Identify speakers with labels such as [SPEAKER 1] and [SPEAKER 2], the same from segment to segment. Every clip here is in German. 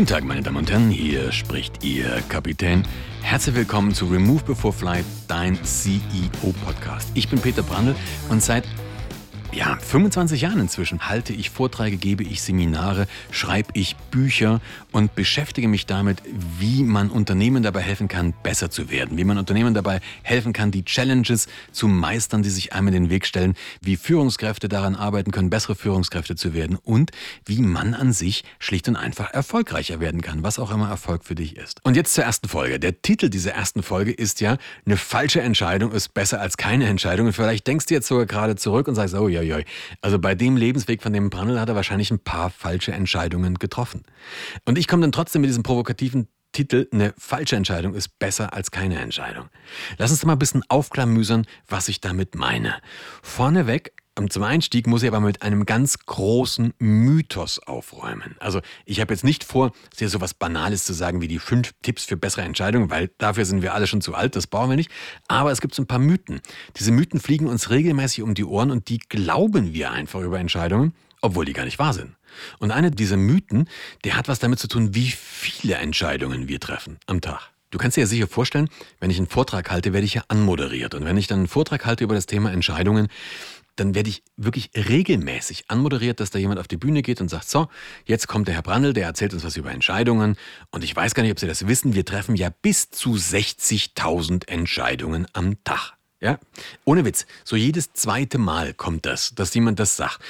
[SPEAKER 1] Guten Tag, meine Damen und Herren, hier spricht Ihr Kapitän. Herzlich willkommen zu Remove Before Flight, dein CEO-Podcast. Ich bin Peter Brandl und seit ja, 25 Jahren inzwischen halte ich Vorträge, gebe ich Seminare, schreibe ich Bücher und beschäftige mich damit, wie man Unternehmen dabei helfen kann, besser zu werden, wie man Unternehmen dabei helfen kann, die Challenges zu meistern, die sich einem in den Weg stellen, wie Führungskräfte daran arbeiten können, bessere Führungskräfte zu werden und wie man an sich schlicht und einfach erfolgreicher werden kann, was auch immer Erfolg für dich ist. Und jetzt zur ersten Folge. Der Titel dieser ersten Folge ist ja, eine falsche Entscheidung ist besser als keine Entscheidung. Und vielleicht denkst du jetzt sogar gerade zurück und sagst, oh ja, Uiuiui. Also bei dem Lebensweg von dem Brandl hat er wahrscheinlich ein paar falsche Entscheidungen getroffen. Und ich komme dann trotzdem mit diesem provokativen Titel, eine falsche Entscheidung ist besser als keine Entscheidung. Lass uns doch mal ein bisschen aufklamüsern, was ich damit meine. Vorneweg zum Einstieg muss ich aber mit einem ganz großen Mythos aufräumen. Also ich habe jetzt nicht vor, dir so was Banales zu sagen wie die fünf Tipps für bessere Entscheidungen, weil dafür sind wir alle schon zu alt, das brauchen wir nicht. Aber es gibt so ein paar Mythen. Diese Mythen fliegen uns regelmäßig um die Ohren und die glauben wir einfach über Entscheidungen, obwohl die gar nicht wahr sind. Und einer dieser Mythen, der hat was damit zu tun, wie viele Entscheidungen wir treffen am Tag. Du kannst dir ja sicher vorstellen, wenn ich einen Vortrag halte, werde ich ja anmoderiert. Und wenn ich dann einen Vortrag halte über das Thema Entscheidungen, dann werde ich wirklich regelmäßig anmoderiert, dass da jemand auf die Bühne geht und sagt, so, jetzt kommt der Herr Brandl, der erzählt uns was über Entscheidungen. Und ich weiß gar nicht, ob Sie das wissen, wir treffen ja bis zu 60.000 Entscheidungen am Tag. Ja, ohne Witz. So jedes zweite Mal kommt das, dass jemand das sagt.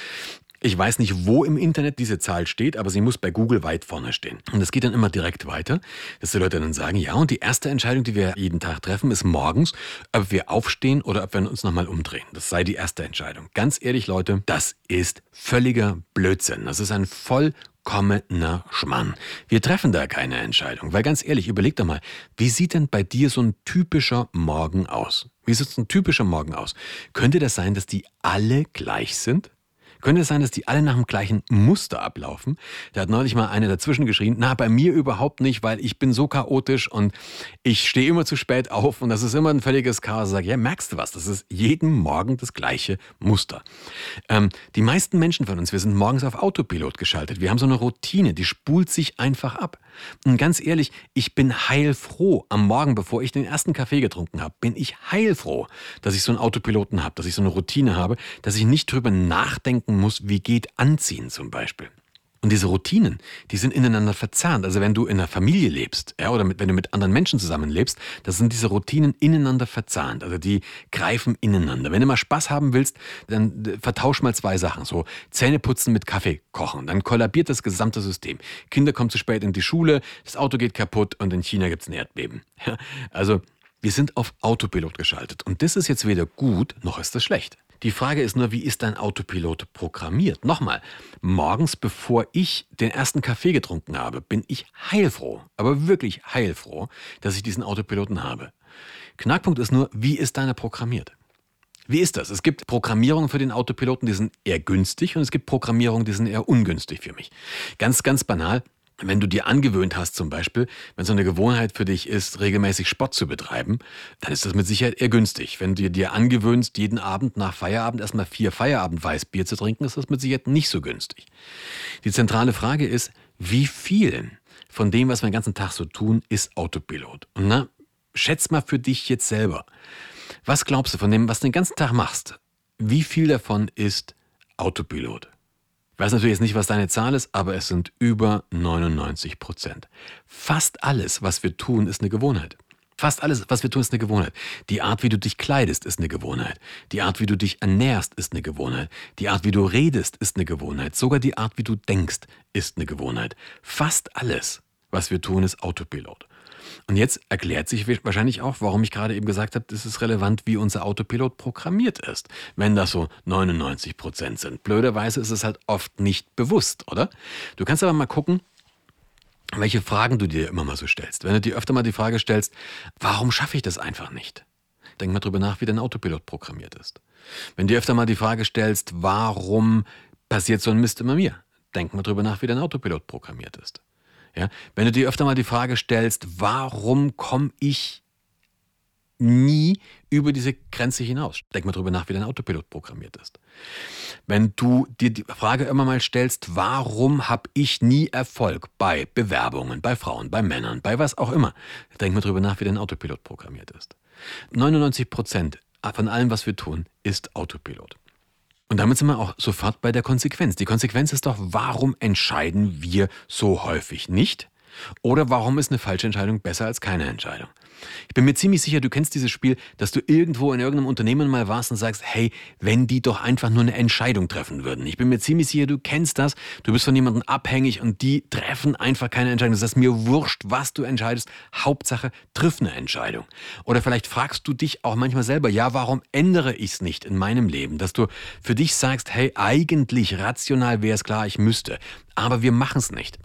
[SPEAKER 1] Ich weiß nicht, wo im Internet diese Zahl steht, aber sie muss bei Google weit vorne stehen. Und es geht dann immer direkt weiter, dass die Leute dann sagen, ja, und die erste Entscheidung, die wir jeden Tag treffen, ist morgens, ob wir aufstehen oder ob wir uns nochmal umdrehen. Das sei die erste Entscheidung. Ganz ehrlich, Leute, das ist völliger Blödsinn. Das ist ein vollkommener Schmann. Wir treffen da keine Entscheidung, weil ganz ehrlich, überleg doch mal, wie sieht denn bei dir so ein typischer Morgen aus? Wie sieht so ein typischer Morgen aus? Könnte das sein, dass die alle gleich sind? Könnte es sein, dass die alle nach dem gleichen Muster ablaufen? Da hat neulich mal eine dazwischen geschrien, na, bei mir überhaupt nicht, weil ich bin so chaotisch und ich stehe immer zu spät auf und das ist immer ein völliges Chaos. Sage, ja, merkst du was? Das ist jeden Morgen das gleiche Muster. Ähm, die meisten Menschen von uns, wir sind morgens auf Autopilot geschaltet. Wir haben so eine Routine, die spult sich einfach ab. Und ganz ehrlich, ich bin heilfroh am Morgen, bevor ich den ersten Kaffee getrunken habe, bin ich heilfroh, dass ich so einen Autopiloten habe, dass ich so eine Routine habe, dass ich nicht drüber nachdenken muss, wie geht Anziehen zum Beispiel. Und diese Routinen, die sind ineinander verzahnt. Also wenn du in einer Familie lebst, ja, oder mit, wenn du mit anderen Menschen zusammenlebst, das sind diese Routinen ineinander verzahnt. Also die greifen ineinander. Wenn du mal Spaß haben willst, dann vertausch mal zwei Sachen. So Zähne putzen mit Kaffee kochen. Dann kollabiert das gesamte System. Kinder kommen zu spät in die Schule, das Auto geht kaputt und in China gibt's ein Erdbeben. Ja, also wir sind auf Autopilot geschaltet. Und das ist jetzt weder gut, noch ist das schlecht. Die Frage ist nur, wie ist dein Autopilot programmiert? Nochmal, morgens bevor ich den ersten Kaffee getrunken habe, bin ich heilfroh, aber wirklich heilfroh, dass ich diesen Autopiloten habe. Knackpunkt ist nur, wie ist deiner programmiert? Wie ist das? Es gibt Programmierungen für den Autopiloten, die sind eher günstig und es gibt Programmierungen, die sind eher ungünstig für mich. Ganz, ganz banal wenn du dir angewöhnt hast, zum Beispiel, wenn so eine Gewohnheit für dich ist, regelmäßig Sport zu betreiben, dann ist das mit Sicherheit eher günstig. Wenn du dir angewöhnst, jeden Abend nach Feierabend erstmal vier Feierabend-Weißbier zu trinken, ist das mit Sicherheit nicht so günstig. Die zentrale Frage ist, wie viel von dem, was wir den ganzen Tag so tun, ist Autopilot? Und na, schätz mal für dich jetzt selber. Was glaubst du von dem, was du den ganzen Tag machst? Wie viel davon ist Autopilot? Weiß natürlich jetzt nicht, was deine Zahl ist, aber es sind über 99 Prozent. Fast alles, was wir tun, ist eine Gewohnheit. Fast alles, was wir tun, ist eine Gewohnheit. Die Art, wie du dich kleidest, ist eine Gewohnheit. Die Art, wie du dich ernährst, ist eine Gewohnheit. Die Art, wie du redest, ist eine Gewohnheit. Sogar die Art, wie du denkst, ist eine Gewohnheit. Fast alles, was wir tun, ist Autopilot. Und jetzt erklärt sich wahrscheinlich auch, warum ich gerade eben gesagt habe, es ist relevant, wie unser Autopilot programmiert ist, wenn das so 99 Prozent sind. Blöderweise ist es halt oft nicht bewusst, oder? Du kannst aber mal gucken, welche Fragen du dir immer mal so stellst. Wenn du dir öfter mal die Frage stellst, warum schaffe ich das einfach nicht? Denk mal drüber nach, wie dein Autopilot programmiert ist. Wenn du dir öfter mal die Frage stellst, warum passiert so ein Mist immer mir? Denk mal drüber nach, wie dein Autopilot programmiert ist. Ja? Wenn du dir öfter mal die Frage stellst, warum komme ich nie über diese Grenze hinaus. Denk mal drüber nach, wie dein Autopilot programmiert ist. Wenn du dir die Frage immer mal stellst, warum habe ich nie Erfolg bei Bewerbungen, bei Frauen, bei Männern, bei was auch immer, denk mal drüber nach, wie dein Autopilot programmiert ist. 99 Prozent von allem, was wir tun, ist Autopilot. Und damit sind wir auch sofort bei der Konsequenz. Die Konsequenz ist doch, warum entscheiden wir so häufig nicht? Oder warum ist eine falsche Entscheidung besser als keine Entscheidung? Ich bin mir ziemlich sicher, du kennst dieses Spiel, dass du irgendwo in irgendeinem Unternehmen mal warst und sagst, hey, wenn die doch einfach nur eine Entscheidung treffen würden. Ich bin mir ziemlich sicher, du kennst das, du bist von jemandem abhängig und die treffen einfach keine Entscheidung. Das ist mir wurscht, was du entscheidest. Hauptsache, triff eine Entscheidung. Oder vielleicht fragst du dich auch manchmal selber, ja, warum ändere ich es nicht in meinem Leben? Dass du für dich sagst, hey, eigentlich rational wäre es klar, ich müsste. Aber wir machen es nicht.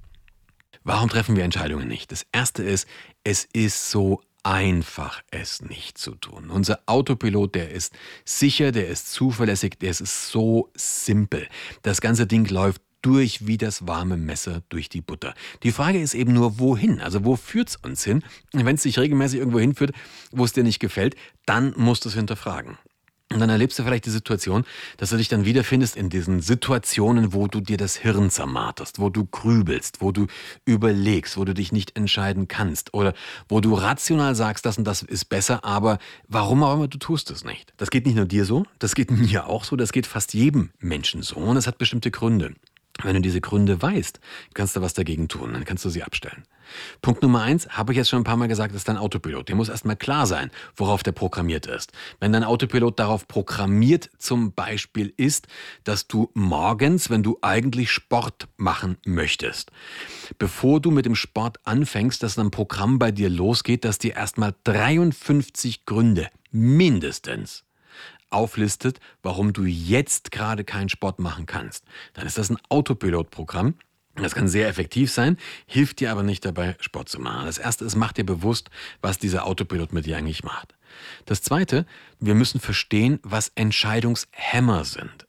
[SPEAKER 1] Warum treffen wir Entscheidungen nicht? Das erste ist, es ist so einfach, es nicht zu tun. Unser Autopilot, der ist sicher, der ist zuverlässig, der ist so simpel. Das ganze Ding läuft durch wie das warme Messer durch die Butter. Die Frage ist eben nur, wohin? Also wo führt es uns hin? Wenn es dich regelmäßig irgendwo hinführt, wo es dir nicht gefällt, dann musst du es hinterfragen. Und dann erlebst du vielleicht die Situation, dass du dich dann wiederfindest in diesen Situationen, wo du dir das Hirn zermarterst, wo du grübelst, wo du überlegst, wo du dich nicht entscheiden kannst oder wo du rational sagst, das und das ist besser, aber warum auch immer, du tust es nicht. Das geht nicht nur dir so, das geht mir auch so, das geht fast jedem Menschen so und es hat bestimmte Gründe. Wenn du diese Gründe weißt, kannst du was dagegen tun, dann kannst du sie abstellen. Punkt Nummer eins, habe ich jetzt schon ein paar Mal gesagt, ist dein Autopilot. Dir muss erstmal klar sein, worauf der programmiert ist. Wenn dein Autopilot darauf programmiert zum Beispiel ist, dass du morgens, wenn du eigentlich Sport machen möchtest, bevor du mit dem Sport anfängst, dass ein Programm bei dir losgeht, das dir erstmal 53 Gründe mindestens auflistet, warum du jetzt gerade keinen Sport machen kannst, dann ist das ein Autopilotprogramm. Das kann sehr effektiv sein, hilft dir aber nicht dabei, Sport zu machen. Das erste ist, mach dir bewusst, was dieser Autopilot mit dir eigentlich macht. Das zweite, wir müssen verstehen, was Entscheidungshämmer sind.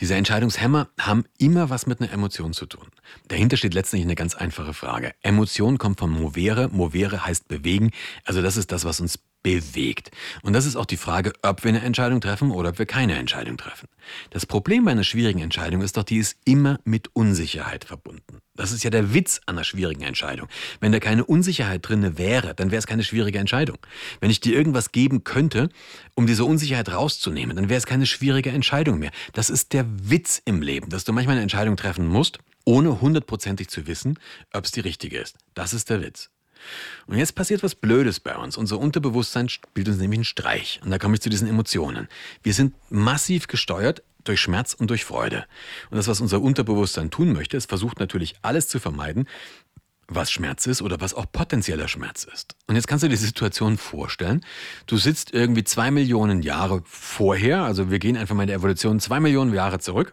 [SPEAKER 1] Diese Entscheidungshämmer haben immer was mit einer Emotion zu tun. Dahinter steht letztlich eine ganz einfache Frage. Emotion kommt von movere. Movere heißt bewegen. Also das ist das, was uns bewegt. Und das ist auch die Frage, ob wir eine Entscheidung treffen oder ob wir keine Entscheidung treffen. Das Problem bei einer schwierigen Entscheidung ist doch, die ist immer mit Unsicherheit verbunden. Das ist ja der Witz an einer schwierigen Entscheidung. Wenn da keine Unsicherheit drinne wäre, dann wäre es keine schwierige Entscheidung. Wenn ich dir irgendwas geben könnte, um diese Unsicherheit rauszunehmen, dann wäre es keine schwierige Entscheidung mehr. Das ist der Witz im Leben, dass du manchmal eine Entscheidung treffen musst, ohne hundertprozentig zu wissen, ob es die richtige ist. Das ist der Witz. Und jetzt passiert was Blödes bei uns. Unser Unterbewusstsein spielt uns nämlich einen Streich. Und da komme ich zu diesen Emotionen. Wir sind massiv gesteuert durch Schmerz und durch Freude. Und das, was unser Unterbewusstsein tun möchte, es versucht natürlich alles zu vermeiden, was Schmerz ist oder was auch potenzieller Schmerz ist. Und jetzt kannst du dir die Situation vorstellen. Du sitzt irgendwie zwei Millionen Jahre vorher, also wir gehen einfach mal in der Evolution zwei Millionen Jahre zurück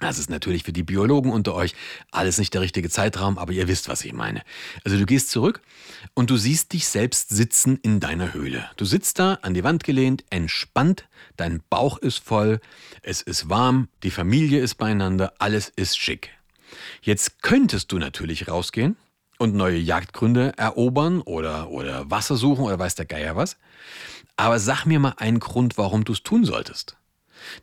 [SPEAKER 1] das ist natürlich für die Biologen unter euch alles nicht der richtige Zeitraum, aber ihr wisst, was ich meine. Also du gehst zurück und du siehst dich selbst sitzen in deiner Höhle. Du sitzt da an die Wand gelehnt, entspannt, dein Bauch ist voll, es ist warm, die Familie ist beieinander, alles ist schick. Jetzt könntest du natürlich rausgehen und neue Jagdgründe erobern oder, oder Wasser suchen oder weiß der Geier was. Aber sag mir mal einen Grund, warum du es tun solltest.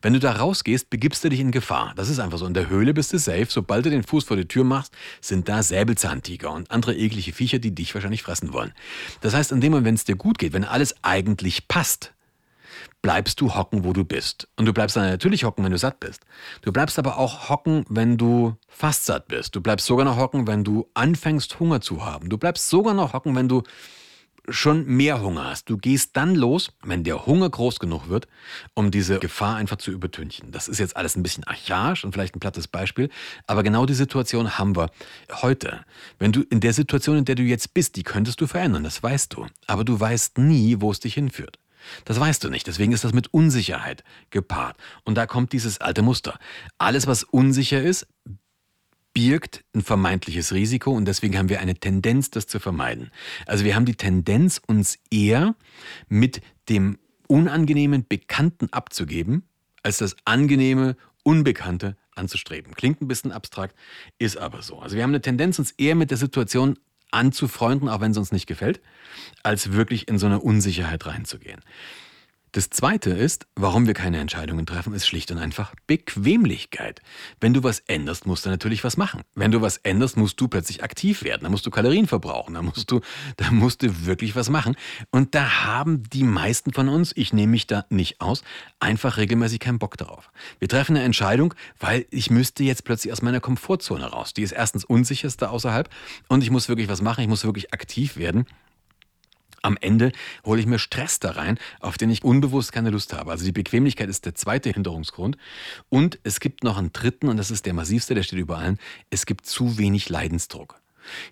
[SPEAKER 1] Wenn du da rausgehst, begibst du dich in Gefahr. Das ist einfach so. In der Höhle bist du safe. Sobald du den Fuß vor die Tür machst, sind da Säbelzahntiger und andere eklige Viecher, die dich wahrscheinlich fressen wollen. Das heißt, in dem Moment, wenn es dir gut geht, wenn alles eigentlich passt, bleibst du hocken, wo du bist. Und du bleibst dann natürlich hocken, wenn du satt bist. Du bleibst aber auch hocken, wenn du fast satt bist. Du bleibst sogar noch hocken, wenn du anfängst, Hunger zu haben. Du bleibst sogar noch hocken, wenn du schon mehr Hunger hast. Du gehst dann los, wenn der Hunger groß genug wird, um diese Gefahr einfach zu übertünchen. Das ist jetzt alles ein bisschen archaisch und vielleicht ein plattes Beispiel, aber genau die Situation haben wir heute. Wenn du in der Situation, in der du jetzt bist, die könntest du verändern, das weißt du, aber du weißt nie, wo es dich hinführt. Das weißt du nicht. Deswegen ist das mit Unsicherheit gepaart. Und da kommt dieses alte Muster. Alles, was unsicher ist, birgt ein vermeintliches Risiko und deswegen haben wir eine Tendenz, das zu vermeiden. Also wir haben die Tendenz, uns eher mit dem unangenehmen Bekannten abzugeben, als das angenehme Unbekannte anzustreben. Klingt ein bisschen abstrakt, ist aber so. Also wir haben eine Tendenz, uns eher mit der Situation anzufreunden, auch wenn es uns nicht gefällt, als wirklich in so eine Unsicherheit reinzugehen. Das Zweite ist, warum wir keine Entscheidungen treffen, ist schlicht und einfach Bequemlichkeit. Wenn du was änderst, musst du natürlich was machen. Wenn du was änderst, musst du plötzlich aktiv werden. Da musst du Kalorien verbrauchen. Da musst du, da musst du wirklich was machen. Und da haben die meisten von uns, ich nehme mich da nicht aus, einfach regelmäßig keinen Bock darauf. Wir treffen eine Entscheidung, weil ich müsste jetzt plötzlich aus meiner Komfortzone raus. Die ist erstens unsicherste außerhalb und ich muss wirklich was machen. Ich muss wirklich aktiv werden. Am Ende hole ich mir Stress da rein, auf den ich unbewusst keine Lust habe. Also die Bequemlichkeit ist der zweite Hinderungsgrund. Und es gibt noch einen dritten, und das ist der massivste, der steht über allen. Es gibt zu wenig Leidensdruck.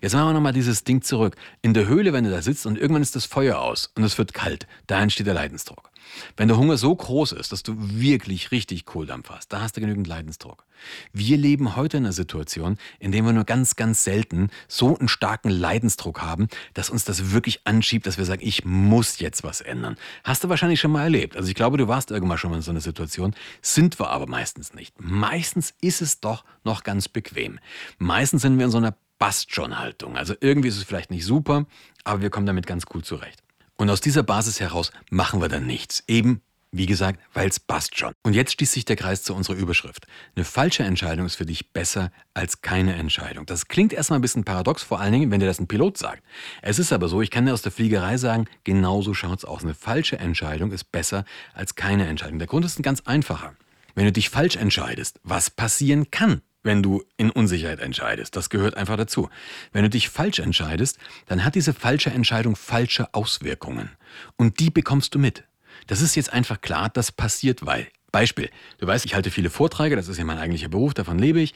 [SPEAKER 1] Jetzt machen wir nochmal dieses Ding zurück. In der Höhle, wenn du da sitzt und irgendwann ist das Feuer aus und es wird kalt, da entsteht der Leidensdruck. Wenn der Hunger so groß ist, dass du wirklich richtig Kohldampf hast, da hast du genügend Leidensdruck. Wir leben heute in einer Situation, in der wir nur ganz, ganz selten so einen starken Leidensdruck haben, dass uns das wirklich anschiebt, dass wir sagen, ich muss jetzt was ändern. Hast du wahrscheinlich schon mal erlebt. Also ich glaube, du warst irgendwann schon mal in so einer Situation, sind wir aber meistens nicht. Meistens ist es doch noch ganz bequem. Meistens sind wir in so einer passt schon Haltung. Also irgendwie ist es vielleicht nicht super, aber wir kommen damit ganz gut zurecht. Und aus dieser Basis heraus machen wir dann nichts. Eben, wie gesagt, weil es passt schon. Und jetzt schließt sich der Kreis zu unserer Überschrift. Eine falsche Entscheidung ist für dich besser als keine Entscheidung. Das klingt erstmal ein bisschen paradox, vor allen Dingen, wenn dir das ein Pilot sagt. Es ist aber so, ich kann dir aus der Fliegerei sagen, genauso schaut es aus. Eine falsche Entscheidung ist besser als keine Entscheidung. Der Grund ist ein ganz einfacher. Wenn du dich falsch entscheidest, was passieren kann, wenn du in Unsicherheit entscheidest. Das gehört einfach dazu. Wenn du dich falsch entscheidest, dann hat diese falsche Entscheidung falsche Auswirkungen. Und die bekommst du mit. Das ist jetzt einfach klar, das passiert, weil. Beispiel, du weißt, ich halte viele Vorträge, das ist ja mein eigentlicher Beruf, davon lebe ich.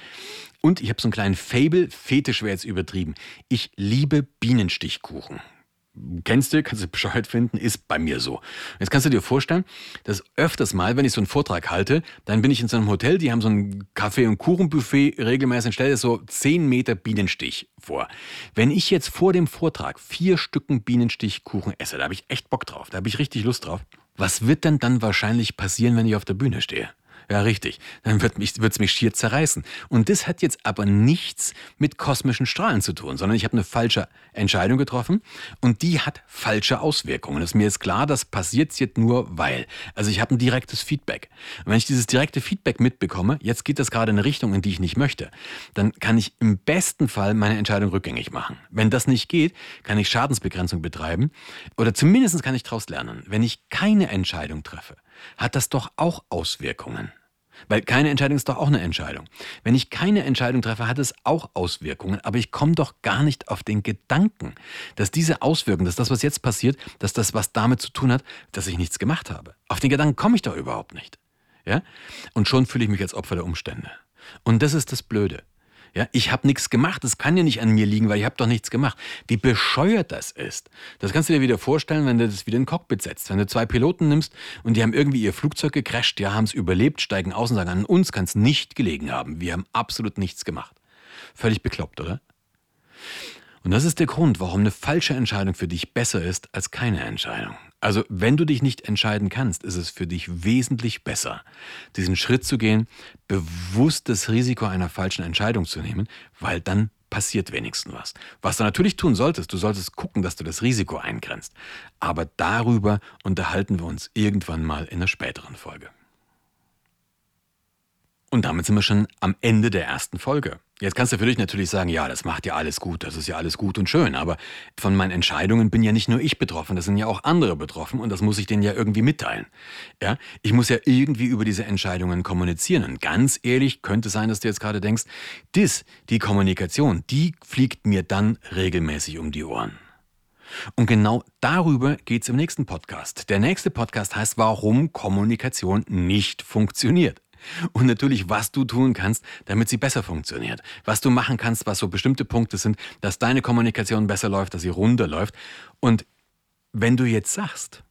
[SPEAKER 1] Und ich habe so einen kleinen Fable, Fetisch wäre jetzt übertrieben. Ich liebe Bienenstichkuchen kennst du, kannst du Bescheid finden, ist bei mir so. Jetzt kannst du dir vorstellen, dass öfters mal, wenn ich so einen Vortrag halte, dann bin ich in so einem Hotel, die haben so ein Kaffee- und Kuchenbuffet regelmäßig und stelle so 10 Meter Bienenstich vor. Wenn ich jetzt vor dem Vortrag vier Stücken Bienenstichkuchen esse, da habe ich echt Bock drauf, da habe ich richtig Lust drauf. Was wird denn dann wahrscheinlich passieren, wenn ich auf der Bühne stehe? Ja, richtig. Dann wird es mich, mich schier zerreißen. Und das hat jetzt aber nichts mit kosmischen Strahlen zu tun, sondern ich habe eine falsche Entscheidung getroffen und die hat falsche Auswirkungen. Es ist mir jetzt klar, das passiert jetzt nur weil. Also ich habe ein direktes Feedback. Und wenn ich dieses direkte Feedback mitbekomme, jetzt geht das gerade in eine Richtung, in die ich nicht möchte, dann kann ich im besten Fall meine Entscheidung rückgängig machen. Wenn das nicht geht, kann ich Schadensbegrenzung betreiben oder zumindest kann ich daraus lernen. Wenn ich keine Entscheidung treffe, hat das doch auch Auswirkungen. Weil keine Entscheidung ist doch auch eine Entscheidung. Wenn ich keine Entscheidung treffe, hat es auch Auswirkungen, aber ich komme doch gar nicht auf den Gedanken, dass diese Auswirkungen, dass das, was jetzt passiert, dass das was damit zu tun hat, dass ich nichts gemacht habe. Auf den Gedanken komme ich doch überhaupt nicht. Ja? Und schon fühle ich mich als Opfer der Umstände. Und das ist das Blöde. Ja, ich habe nichts gemacht, das kann ja nicht an mir liegen, weil ich habe doch nichts gemacht. Wie bescheuert das ist. Das kannst du dir wieder vorstellen, wenn du das wieder in Cockpit setzt. Wenn du zwei Piloten nimmst und die haben irgendwie ihr Flugzeug gecrasht, ja, haben es überlebt, steigen aus und sagen, an uns kann es nicht gelegen haben. Wir haben absolut nichts gemacht. Völlig bekloppt, oder? Und das ist der Grund, warum eine falsche Entscheidung für dich besser ist als keine Entscheidung. Also wenn du dich nicht entscheiden kannst, ist es für dich wesentlich besser, diesen Schritt zu gehen, bewusst das Risiko einer falschen Entscheidung zu nehmen, weil dann passiert wenigstens was. Was du natürlich tun solltest, du solltest gucken, dass du das Risiko eingrenzt. Aber darüber unterhalten wir uns irgendwann mal in einer späteren Folge. Und damit sind wir schon am Ende der ersten Folge. Jetzt kannst du für dich natürlich sagen, ja, das macht ja alles gut, das ist ja alles gut und schön, aber von meinen Entscheidungen bin ja nicht nur ich betroffen, das sind ja auch andere betroffen und das muss ich denen ja irgendwie mitteilen. Ja, ich muss ja irgendwie über diese Entscheidungen kommunizieren und ganz ehrlich könnte sein, dass du jetzt gerade denkst, das, die Kommunikation, die fliegt mir dann regelmäßig um die Ohren. Und genau darüber geht es im nächsten Podcast. Der nächste Podcast heißt, warum Kommunikation nicht funktioniert. Und natürlich, was du tun kannst, damit sie besser funktioniert. Was du machen kannst, was so bestimmte Punkte sind, dass deine Kommunikation besser läuft, dass sie runter läuft. Und wenn du jetzt sagst,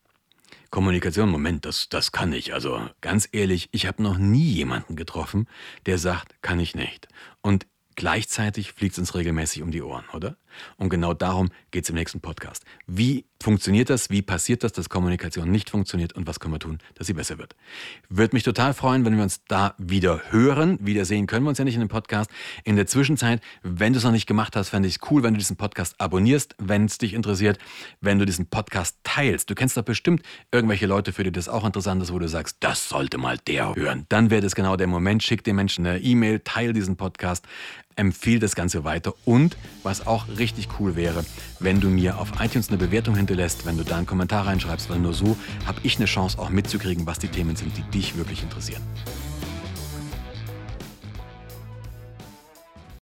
[SPEAKER 1] Kommunikation, Moment, das, das kann ich. Also ganz ehrlich, ich habe noch nie jemanden getroffen, der sagt, kann ich nicht. Und Gleichzeitig fliegt es uns regelmäßig um die Ohren, oder? Und genau darum geht es im nächsten Podcast. Wie funktioniert das? Wie passiert das, dass Kommunikation nicht funktioniert? Und was können wir tun, dass sie besser wird? Würde mich total freuen, wenn wir uns da wieder hören. Wiedersehen können wir uns ja nicht in dem Podcast. In der Zwischenzeit, wenn du es noch nicht gemacht hast, fände ich es cool, wenn du diesen Podcast abonnierst, wenn es dich interessiert, wenn du diesen Podcast teilst. Du kennst doch bestimmt irgendwelche Leute, für die das auch interessant ist, wo du sagst, das sollte mal der hören. Dann wäre das genau der Moment. Schick den Menschen eine E-Mail, teil diesen Podcast empfehle das Ganze weiter und was auch richtig cool wäre, wenn du mir auf iTunes eine Bewertung hinterlässt, wenn du da einen Kommentar reinschreibst, weil nur so habe ich eine Chance auch mitzukriegen, was die Themen sind, die dich wirklich interessieren.